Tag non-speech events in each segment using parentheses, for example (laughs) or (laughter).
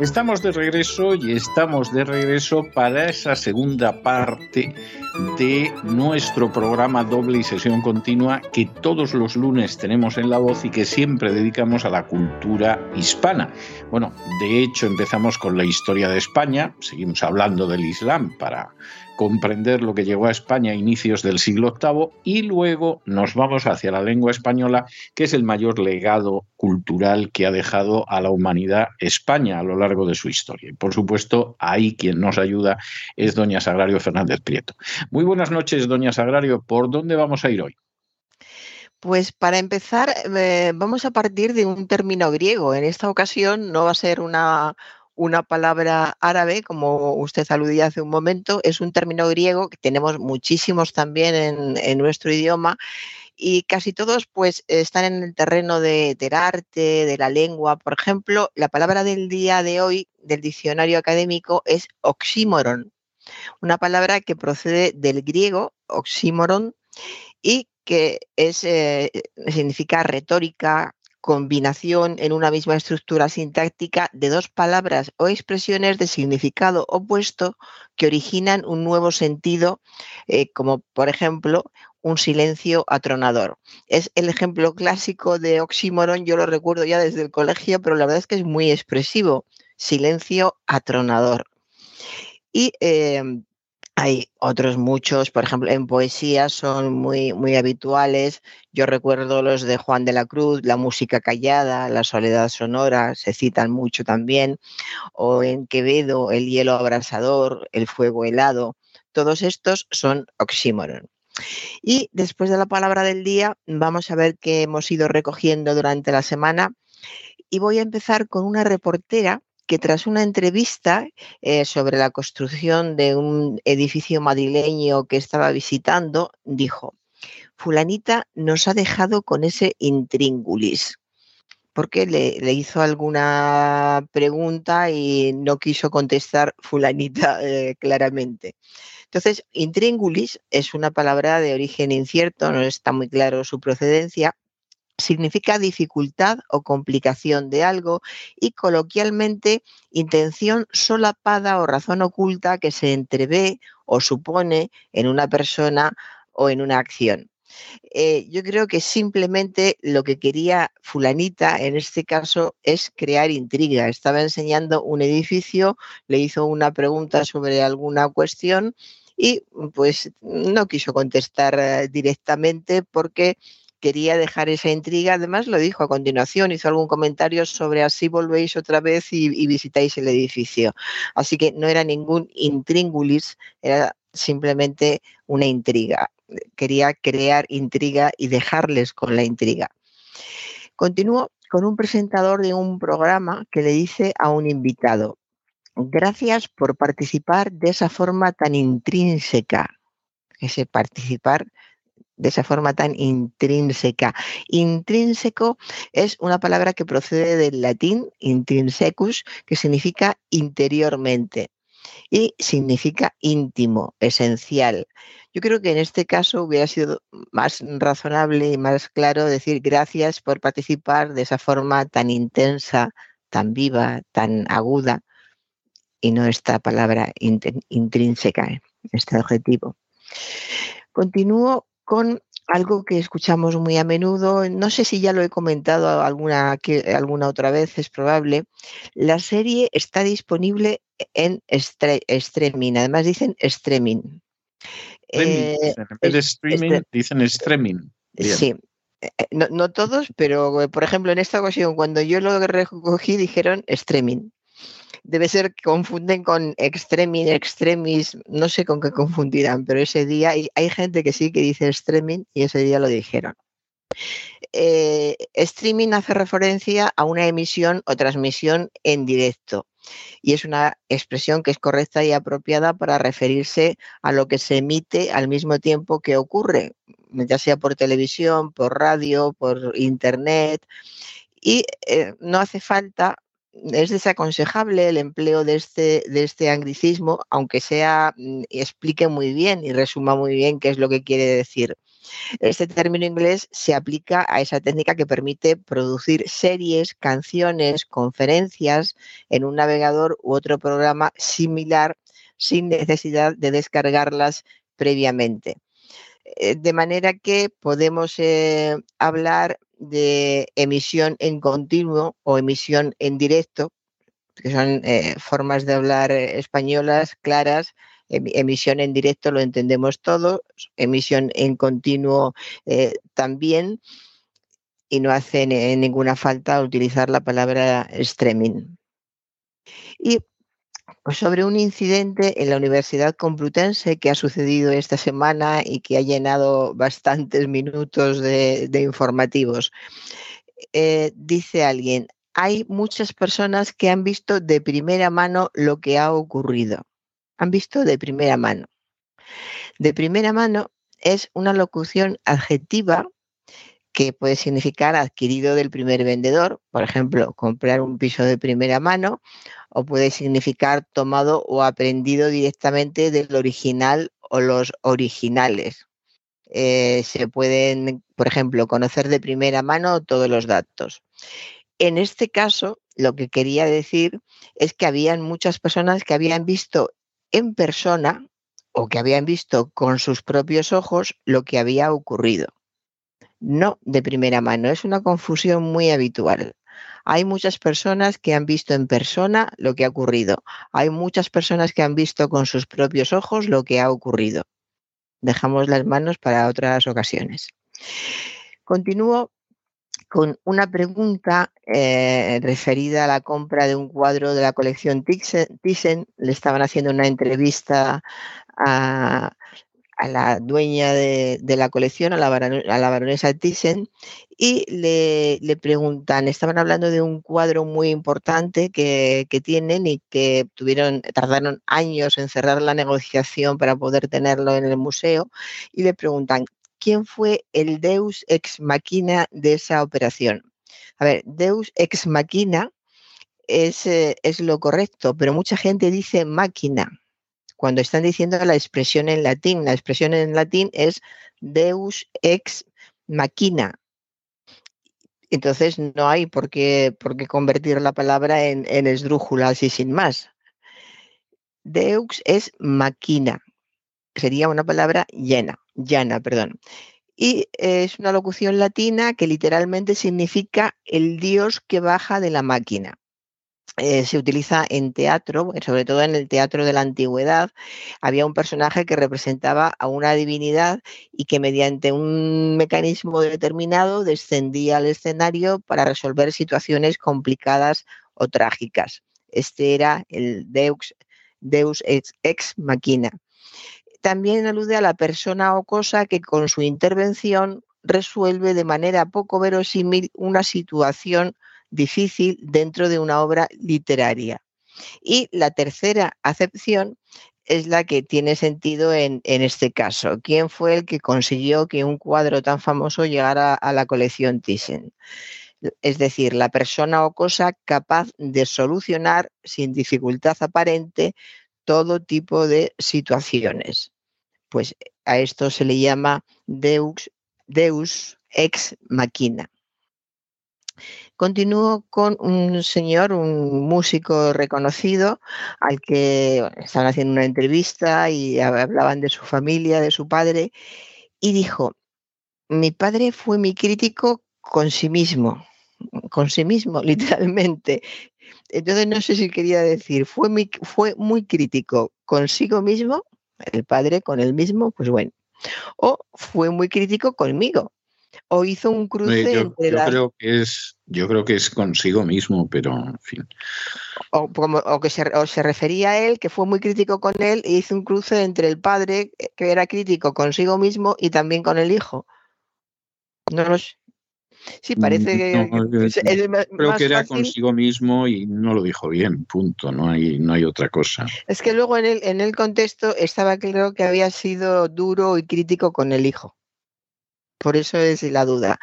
Estamos de regreso y estamos de regreso para esa segunda parte de nuestro programa doble y sesión continua que todos los lunes tenemos en La Voz y que siempre dedicamos a la cultura hispana. Bueno, de hecho empezamos con la historia de España, seguimos hablando del Islam para comprender lo que llegó a España a inicios del siglo VIII y luego nos vamos hacia la lengua española, que es el mayor legado cultural que ha dejado a la humanidad España a lo largo de su historia. Y por supuesto, ahí quien nos ayuda es doña Sagrario Fernández Prieto. Muy buenas noches, doña Sagrario. ¿Por dónde vamos a ir hoy? Pues para empezar, eh, vamos a partir de un término griego. En esta ocasión no va a ser una, una palabra árabe, como usted aludía hace un momento, es un término griego que tenemos muchísimos también en, nuestro idioma y casi todos pues están en el terreno del arte, de la lengua. Por ejemplo, la palabra del día de hoy del diccionario académico es oxímoron, una palabra que procede del griego oxímoron y que eh, significa retórica, combinación en una misma estructura sintáctica de dos palabras o expresiones de significado opuesto que originan un nuevo sentido, eh, como por ejemplo un silencio atronador. Es el ejemplo clásico de oxímoron, yo lo recuerdo ya desde el colegio, pero la verdad es que es muy expresivo, silencio atronador. Y em, hay otros muchos, por ejemplo, en poesía son muy, muy habituales. Yo recuerdo los de Juan de la Cruz, la música callada, la soledad sonora, se citan mucho también. O en Quevedo, el hielo abrasador, el fuego helado. Todos estos son oxímoron. Y después de la palabra del día, vamos a ver qué hemos ido recogiendo durante la semana. Y voy a empezar con una reportera que tras una entrevista eh, sobre la construcción de un edificio madrileño que estaba visitando, dijo, fulanita nos ha dejado con ese intríngulis porque le, hizo alguna pregunta y no quiso contestar fulanita (laughs) eh, claramente. Entonces, intríngulis es una palabra de origen incierto, no está muy claro su procedencia, significa dificultad o complicación de algo y coloquialmente intención solapada o razón oculta que se entrevé o supone en una persona o en una acción. Eh, yo creo que simplemente lo que quería fulanita en este caso es crear intriga. Estaba enseñando un edificio, le hizo una pregunta sobre alguna cuestión y pues no quiso contestar eh, directamente porque quería dejar esa intriga. Además, lo dijo a continuación, hizo algún comentario sobre así volvéis otra vez y, visitáis el edificio. Así que no era ningún intríngulis, era simplemente una intriga. Quería crear intriga y dejarles con la intriga. Continúo con un presentador de un programa que le dice a un invitado, gracias por participar de esa forma tan intrínseca. Ese participar de esa forma tan intrínseca. Intrínseco es una palabra que procede del latín intrinsecus, que significa interiormente y significa íntimo, esencial. Yo creo que en este caso hubiera sido más razonable y más claro decir gracias por participar de esa forma tan intensa, tan viva, tan aguda, y no esta palabra intrínseca, este adjetivo. Continúo con algo que escuchamos muy a menudo, no sé si ya lo he comentado alguna, alguna otra vez, es probable. La serie está disponible en streaming, además dicen streaming. Eh, en streaming dicen streaming. Sí, eh, no, no, todos, pero por ejemplo en esta ocasión cuando yo lo recogí dijeron streaming debe ser que confunden con extremin, extremis, no sé con qué confundirán, pero ese día hay, gente que sí que dice extremin y ese día lo dijeron. eh, streaming hace referencia a una emisión o transmisión en directo y es una expresión que es correcta y apropiada para referirse a lo que se emite al mismo tiempo que ocurre, ya sea por televisión, por radio, por internet. Y eh, no hace falta, es desaconsejable el empleo de este, de este anglicismo, aunque sea, mm, explique muy bien y resuma muy bien qué es lo que quiere decir. Este término inglés se aplica a esa técnica que permite producir series, canciones, conferencias en un navegador u otro programa similar sin necesidad de descargarlas previamente. Eh, de manera que podemos eh, hablar de emisión en continuo o emisión en directo, que son eh, formas de hablar españolas claras emisión en directo lo entendemos todos, emisión en continuo eh, también, y no hace ninguna falta utilizar la palabra streaming. Y pues, sobre un incidente en la Universidad Complutense que ha sucedido esta semana y que ha llenado bastantes minutos de, informativos. Eh, dice alguien, hay muchas personas que han visto de primera mano lo que ha ocurrido han visto de primera mano. De primera mano es una locución adjetiva que puede significar adquirido del primer vendedor, por ejemplo, comprar un piso de primera mano, o puede significar tomado o aprendido directamente del original o los originales. Eh, se pueden, por ejemplo, conocer de primera mano todos los datos. En este caso, lo que quería decir es que habían muchas personas que habían visto en persona o que habían visto con sus propios ojos lo que había ocurrido. No de primera mano, es una confusión muy habitual. Hay muchas personas que han visto en persona lo que ha ocurrido. Hay muchas personas que han visto con sus propios ojos lo que ha ocurrido. Dejamos las manos para otras ocasiones. Continúo con una pregunta eh, referida a la compra de un cuadro de la colección Thyssen. Le estaban haciendo una entrevista a, la dueña de, la colección, a la, baronesa Thyssen, y le, preguntan, estaban hablando de un cuadro muy importante que, que, tienen y que tuvieron, tardaron años en cerrar la negociación para poder tenerlo en el museo, y le preguntan, quién fue el Deus ex machina de esa operación. A ver, Deus ex machina es, eh, es lo correcto, pero mucha gente dice máquina cuando están diciendo la expresión en latín. La expresión en latín es Deus ex machina. Entonces no hay por qué, por qué convertir la palabra en, esdrújula así sin más. Deus es máquina. Sería una palabra llena llana, perdón. Y es una locución latina que literalmente significa el dios que baja de la máquina. Eh, se utiliza en teatro, sobre todo en el teatro de la antigüedad. Había un personaje que representaba a una divinidad y que mediante un mecanismo determinado descendía al escenario para resolver situaciones complicadas o trágicas. Este era el Deus, Deus ex, ex machina también alude a la persona o cosa que con su intervención resuelve de manera poco verosímil una situación difícil dentro de una obra literaria. Y la tercera acepción es la que tiene sentido en, este caso. ¿Quién fue el que consiguió que un cuadro tan famoso llegara a la colección Thyssen? Es decir, la persona o cosa capaz de solucionar sin dificultad aparente todo tipo de situaciones. Pues a esto se le llama Deus, Deus ex machina. Continúo con un señor, un músico reconocido, al que estaban haciendo una entrevista y hablaban de su familia, de su padre, y dijo, mi padre fue mi crítico con sí mismo, con sí mismo, (laughs) literalmente. Entonces no sé si quería decir, fue, fue muy crítico consigo mismo, el padre con él mismo, pues bueno. O fue muy crítico conmigo, o hizo un cruce yo, entre yo creo que es yo creo que es consigo mismo pero en fin o, como, que se, se, refería a él que fue muy crítico con él e hizo un cruce entre el padre que era crítico consigo mismo y también con el hijo no lo sé Sí, parece que, creo que era consigo mismo y no lo dijo bien, punto, no hay, no hay otra cosa. Es que luego en el, en el contexto estaba claro que había sido duro y crítico con el hijo. Por eso es la duda.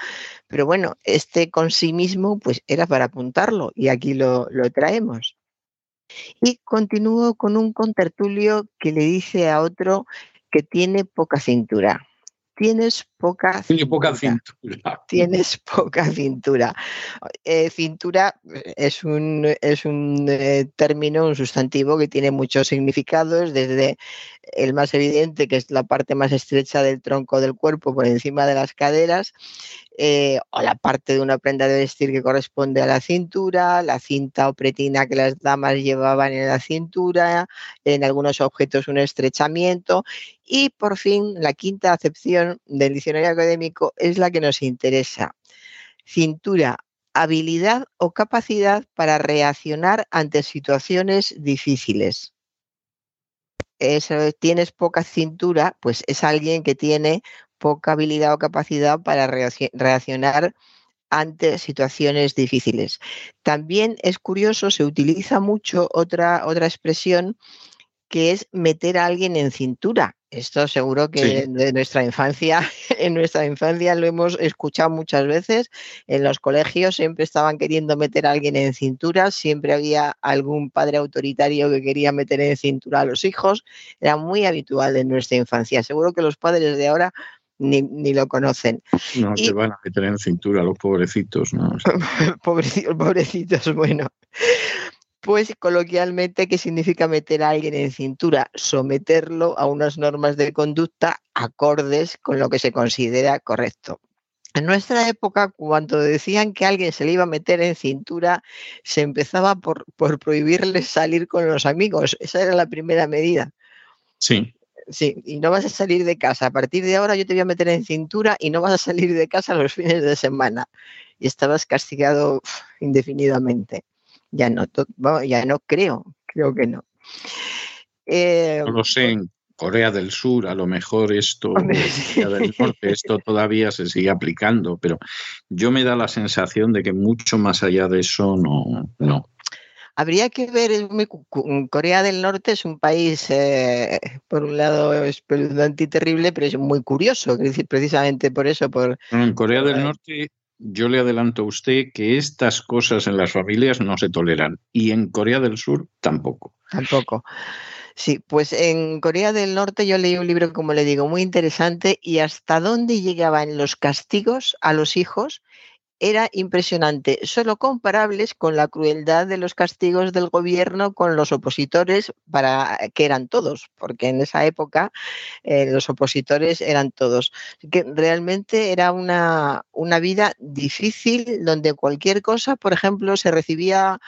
Pero bueno, este con sí mismo pues era para apuntarlo y aquí lo, lo traemos. Y continúo con un contertulio que le dice a otro que tiene poca cintura tienes poca cintura. Tienes poca cintura. Eh, cintura eh, es un, es un eh, término, un sustantivo que tiene muchos significados, desde el más evidente, que es la parte más estrecha del tronco del cuerpo por encima de las caderas, eh, o la parte de una prenda de vestir que corresponde a la cintura, la cinta o pretina que las damas llevaban en la cintura, en algunos objetos un estrechamiento y por fin la quinta acepción del diccionario académico es la que nos interesa. Cintura, habilidad o capacidad para reaccionar ante situaciones difíciles. Tienes poca cintura, pues es alguien que tiene poca habilidad o capacidad para reaccionar ante situaciones difíciles. También es curioso, se utiliza mucho otra, otra expresión que es meter a alguien en cintura. Esto seguro que de nuestra infancia, (laughs) en nuestra infancia lo hemos escuchado muchas veces. En los colegios siempre estaban queriendo meter a alguien en cintura, siempre había algún padre autoritario que quería meter en cintura a los hijos. Era muy habitual en nuestra infancia. Seguro que los padres de ahora ni, lo conocen. No, se van a meter en cintura los pobrecitos, ¿no? (laughs) pobrecitos, pobrecitos, bueno. Pues coloquialmente, ¿qué significa meter a alguien en cintura? Someterlo a unas normas de conducta acordes con lo que se considera correcto. En nuestra época, cuando decían que alguien se le iba a meter en cintura, se empezaba por, por prohibirle salir con los amigos. Esa era la primera medida. Sí. Sí, y no vas a salir de casa. A partir de ahora yo te voy a meter en cintura y no vas a salir de casa los fines de semana. Y estabas castigado indefinidamente. Ya no, ya no creo, creo que no. Eh, no lo sé, en Corea del Sur a lo mejor esto, (laughs) del Norte, esto todavía se sigue aplicando, pero yo me da la sensación de que mucho más allá de eso no, no. Habría que ver, Corea del Norte es un país, eh, por un lado, espeluznante y terrible, pero es muy curioso, es decir, precisamente por eso. Por, en Corea del Norte, yo le adelanto a usted que estas cosas en las familias no se toleran y en Corea del Sur tampoco. Tampoco. Sí, pues en Corea del Norte yo leí un libro, como le digo, muy interesante y hasta dónde llegaban los castigos a los hijos era impresionante, solo comparables con la crueldad de los castigos del gobierno con los opositores, para que eran todos, porque en esa época eh, los opositores eran todos. Que realmente era una, una vida difícil donde cualquier cosa, por ejemplo, se recibía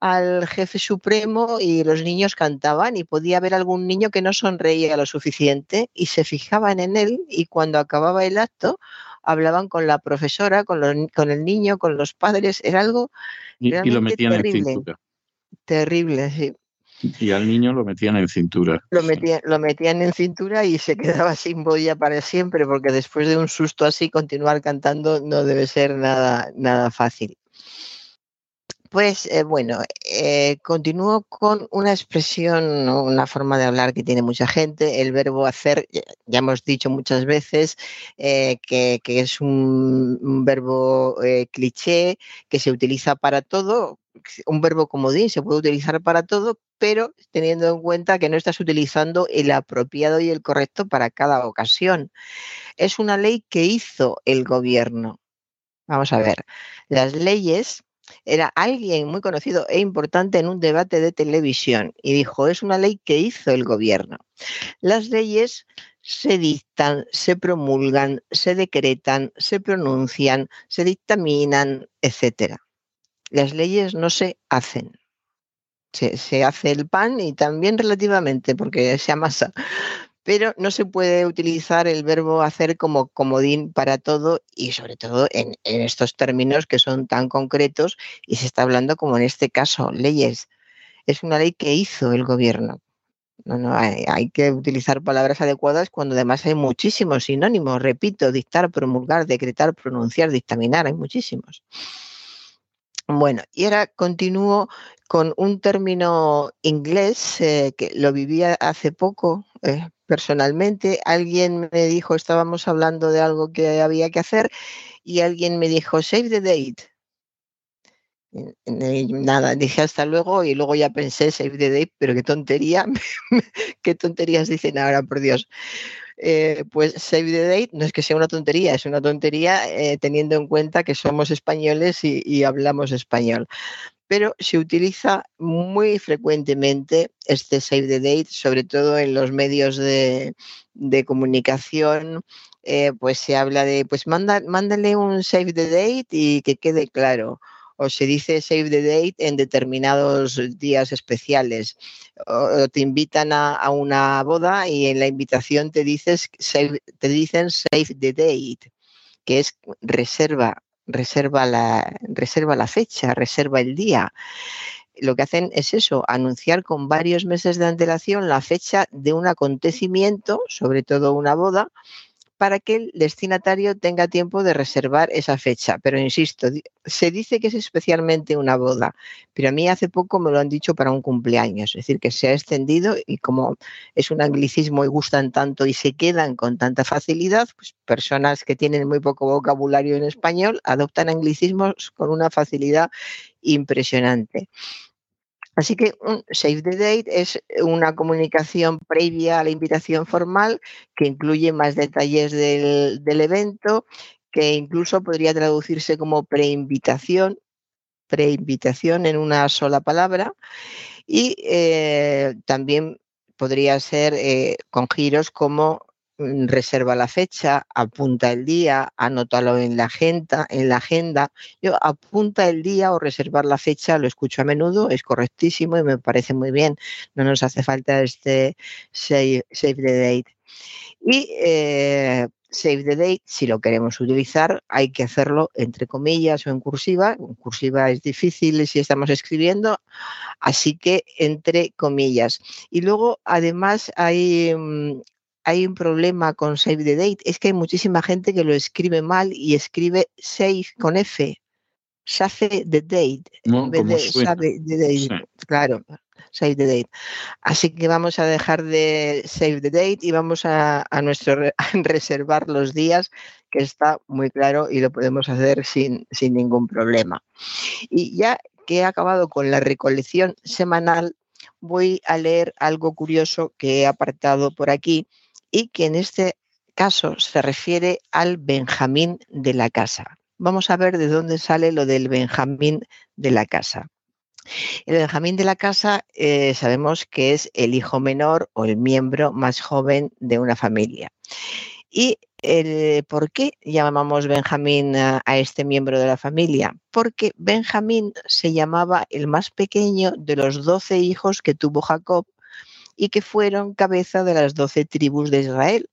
al jefe supremo y los niños cantaban y podía haber algún niño que no sonreía lo suficiente y se fijaban en él y cuando acababa el acto hablaban con la profesora, con, con el niño, con los padres, era algo y, lo metían terrible. en cintura. Terrible, sí. Y al niño lo metían en cintura. Lo metían, lo metían en cintura y se quedaba sin boya para siempre, porque después de un susto así, continuar cantando no debe ser nada, nada fácil. Pues eh, bueno, eh, continúo con una expresión, una forma de hablar que tiene mucha gente, el verbo hacer, ya hemos dicho muchas veces eh, que, es un, verbo cliché que se utiliza para todo, un verbo comodín se puede utilizar para todo, pero teniendo en cuenta que no estás utilizando el apropiado y el correcto para cada ocasión. Es una ley que hizo el gobierno. Vamos a ver, las leyes era alguien muy conocido e importante en un debate de televisión y dijo, es una ley que hizo el gobierno. Las leyes se dictan, se promulgan, se decretan, se pronuncian, se dictaminan, etc. Las leyes no se hacen. Se, se, hace el pan y también relativamente porque se amasa, pero no se puede utilizar el verbo hacer como comodín para todo y sobre todo en, estos términos que son tan concretos y se está hablando como en este caso, leyes. Es una ley que hizo el gobierno. No, no, hay, que utilizar palabras adecuadas cuando además hay muchísimos sinónimos. Repito, dictar, promulgar, decretar, pronunciar, dictaminar, hay muchísimos. Bueno, y ahora continúo con un término inglés eh, que lo vivía hace poco eh, personalmente. Alguien me dijo, estábamos hablando de algo que había que hacer y alguien me dijo, save the date. Nada, dije hasta luego y luego ya pensé save the date, pero qué tontería, (laughs) qué tonterías dicen ahora, por Dios. Eh, pues Save the Date no es que sea una tontería, es una tontería eh, teniendo en cuenta que somos españoles y, hablamos español. Pero se utiliza muy frecuentemente este Save the Date, sobre todo en los medios de, comunicación. Eh, pues se habla de, pues mándale un Save the Date y que quede claro o se dice save the date en determinados días especiales. O te invitan a, una boda y en la invitación te, te dicen save the date, que es reserva, reserva la, reserva la fecha, reserva el día. Lo que hacen es eso, anunciar con varios meses de antelación la fecha de un acontecimiento, sobre todo una boda, para que el destinatario tenga tiempo de reservar esa fecha. Pero insisto, se dice que es especialmente una boda, pero a mí hace poco me lo han dicho para un cumpleaños, es decir, que se ha extendido y como es un anglicismo y gustan tanto y se quedan con tanta facilidad, pues personas que tienen muy poco vocabulario en español adoptan anglicismos con una facilidad impresionante. Así que un save the date es una comunicación previa a la invitación formal que incluye más detalles del, evento, que incluso podría traducirse como preinvitación, preinvitación en una sola palabra, y eh, también podría ser eh, con giros como reserva la fecha, apunta el día, anótalo en la agenda, en la agenda. Yo apunta el día o reservar la fecha, lo escucho a menudo, es correctísimo y me parece muy bien. No nos hace falta este save, the date. Y eh, save the date, si lo queremos utilizar, hay que hacerlo entre comillas o en cursiva. En cursiva es difícil si estamos escribiendo, así que entre comillas. Y luego, además, hay, mm, hay un problema con Save the Date, es que hay muchísima gente que lo escribe mal y escribe Save con F. Save the Date. en vez de Save the Date. Claro, Save the Date. Así que vamos a dejar de Save the Date y vamos a, nuestro (laughs) reservar los días, que está muy claro y lo podemos hacer sin, sin ningún problema. Y ya que he acabado con la recolección semanal, voy a leer algo curioso que he apartado por aquí y que en este caso se refiere al Benjamín de la casa. Vamos a ver de dónde sale lo del Benjamín de la casa. El Benjamín de la casa eh, sabemos que es el hijo menor o el miembro más joven de una familia. ¿Y por qué llamamos Benjamín a, este miembro de la familia? Porque Benjamín se llamaba el más pequeño de los doce hijos que tuvo Jacob y que fueron cabeza de las doce tribus de Israel.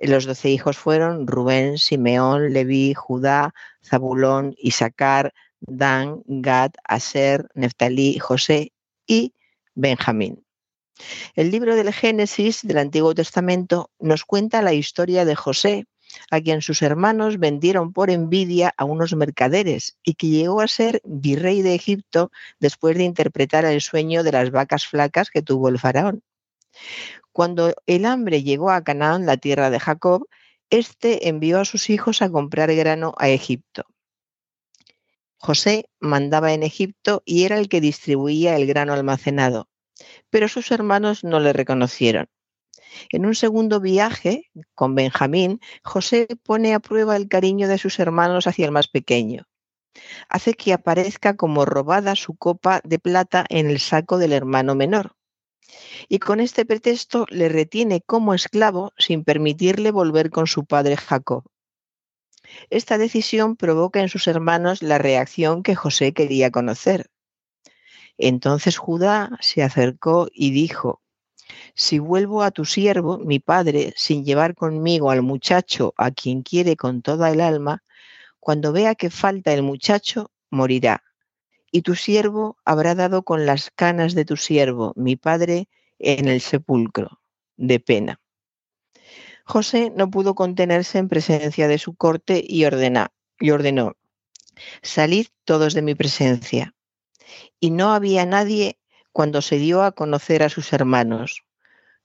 Los doce hijos fueron Rubén, Simeón, Leví, Judá, Zabulón, Isaacar, Dan, Gad, Aser, Neftalí, José y Benjamín. El libro del Génesis del Antiguo Testamento nos cuenta la historia de José, a quien sus hermanos vendieron por envidia a unos mercaderes y que llegó a ser virrey de Egipto después de interpretar el sueño de las vacas flacas que tuvo el faraón. Cuando el hambre llegó a Canaán, la tierra de Jacob, éste envió a sus hijos a comprar grano a Egipto. José mandaba en Egipto y era el que distribuía el grano almacenado, pero sus hermanos no le reconocieron. En un segundo viaje con Benjamín, José pone a prueba el cariño de sus hermanos hacia el más pequeño. Hace que aparezca como robada su copa de plata en el saco del hermano menor. Y con este pretexto le retiene como esclavo sin permitirle volver con su padre Jacob. Esta decisión provoca en sus hermanos la reacción que José quería conocer. Entonces Judá se acercó y dijo, si vuelvo a tu siervo, mi padre, sin llevar conmigo al muchacho a quien quiere con toda el alma, cuando vea que falta el muchacho, morirá. Y tu siervo habrá dado con las canas de tu siervo, mi padre, en el sepulcro, de pena. José no pudo contenerse en presencia de su corte y, y ordenó, salid todos de mi presencia. Y no había nadie cuando se dio a conocer a sus hermanos.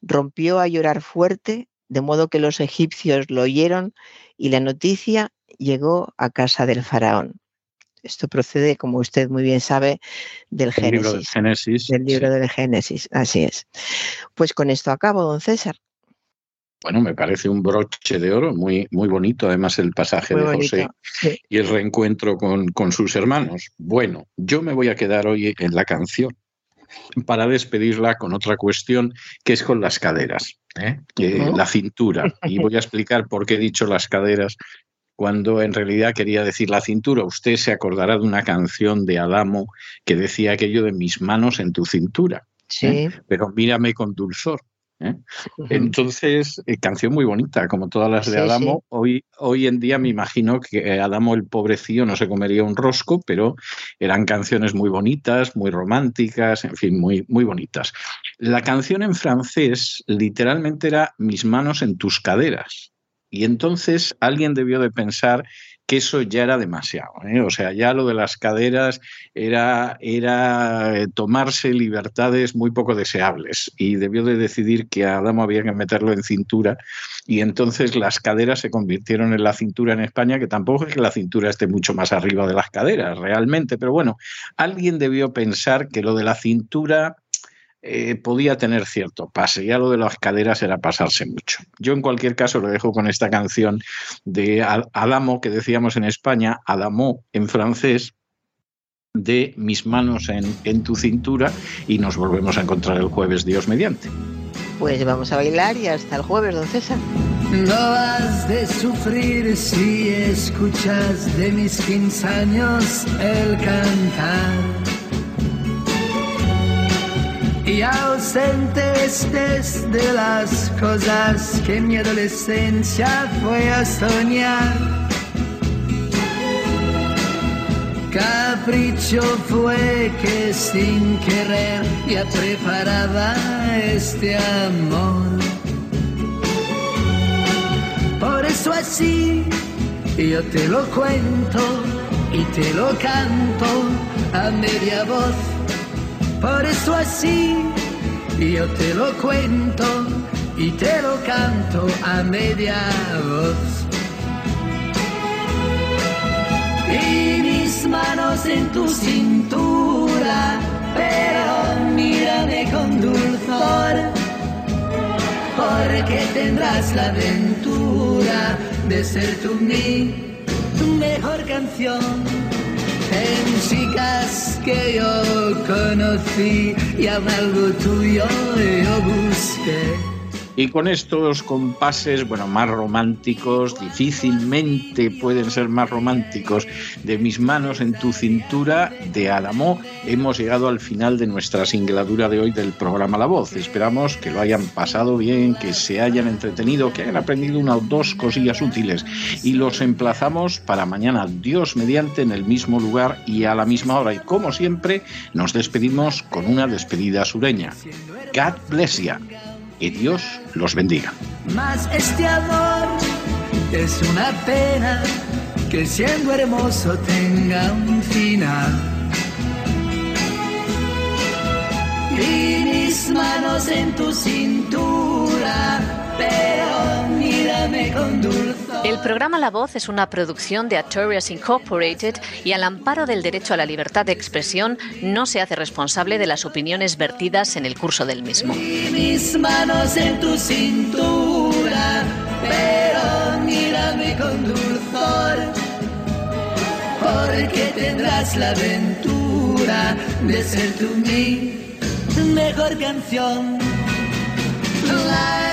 Rompió a llorar fuerte, de modo que los egipcios lo oyeron y la noticia llegó a casa del faraón. Esto procede, como usted muy bien sabe, del Génesis. Libro del Génesis. Del libro del Génesis, así es. Pues con esto acabo, don César. Bueno, me parece un broche de oro, muy, muy bonito, además el pasaje de José y el reencuentro con, con sus hermanos. Bueno, yo me voy a quedar hoy en la canción para despedirla con otra cuestión que es con las caderas, ¿eh? Eh, la cintura. Y voy a explicar por qué he dicho las caderas cuando en realidad quería decir la cintura. Usted se acordará de una canción de Adamo que decía aquello de mis manos en tu cintura. Sí. Pero mírame con dulzor. ¿Eh? Entonces, eh, canción muy bonita, como todas las de Adamo. Hoy, hoy en día me imagino que Adamo, el pobrecillo, no se comería un rosco, pero eran canciones muy bonitas, muy románticas, en fin, muy, muy bonitas. La canción en francés literalmente era Mis manos en tus caderas. Y entonces alguien debió de pensar que eso ya era demasiado. ¿eh? O sea, ya lo de las caderas era, era eh, tomarse libertades muy poco deseables y debió de decidir que a Adamo había que meterlo en cintura y entonces las caderas se convirtieron en la cintura en España, que tampoco es que la cintura esté mucho más arriba de las caderas realmente, pero bueno, alguien debió pensar que lo de la cintura eh, podía tener cierto pase. Ya lo de las caderas era pasarse mucho. Yo en cualquier caso lo dejo con esta canción de Adamo que decíamos en España, Adamo en francés, de mis manos en, en tu cintura y nos volvemos a encontrar el jueves, Dios mediante. Pues vamos a bailar y hasta el jueves, don César. No has de sufrir si escuchas de mis 15 años el cantar y ausente estés de las cosas que mi adolescencia fue a soñar. Capricho fue que sin querer ya preparaba este amor. Por eso así yo te lo cuento y te lo canto a media voz por eso así yo te lo cuento y te lo canto a media voz. Y mis manos en tu cintura, pero mírame con dulzor, porque tendrás la aventura de ser tú mi mejor canción en chicas que yo conocí y a algo tuyo yo busqué. Y con estos compases, bueno, más románticos, difícilmente pueden ser más románticos, de mis manos en tu cintura, de Adamo, hemos llegado al final de nuestra singladura de hoy del programa La Voz. Esperamos que lo hayan pasado bien, que se hayan entretenido, que hayan aprendido una o dos cosillas útiles. Y los emplazamos para mañana, Dios mediante, en el mismo lugar y a la misma hora. Y como siempre, nos despedimos con una despedida sureña. God bless you y Dios los bendiga. Más este amor es una pena que siendo hermoso tenga un final. Y mis manos en tu cintura, pero mírame con dulzor. El programa La Voz es una producción de Artorias Incorporated y al amparo del derecho a la libertad de expresión no se hace responsable de las opiniones vertidas en el curso del mismo. Y mis manos en tu cintura, pero mírame con dulzor, porque tendrás la aventura de ser tú mi mejor canción. La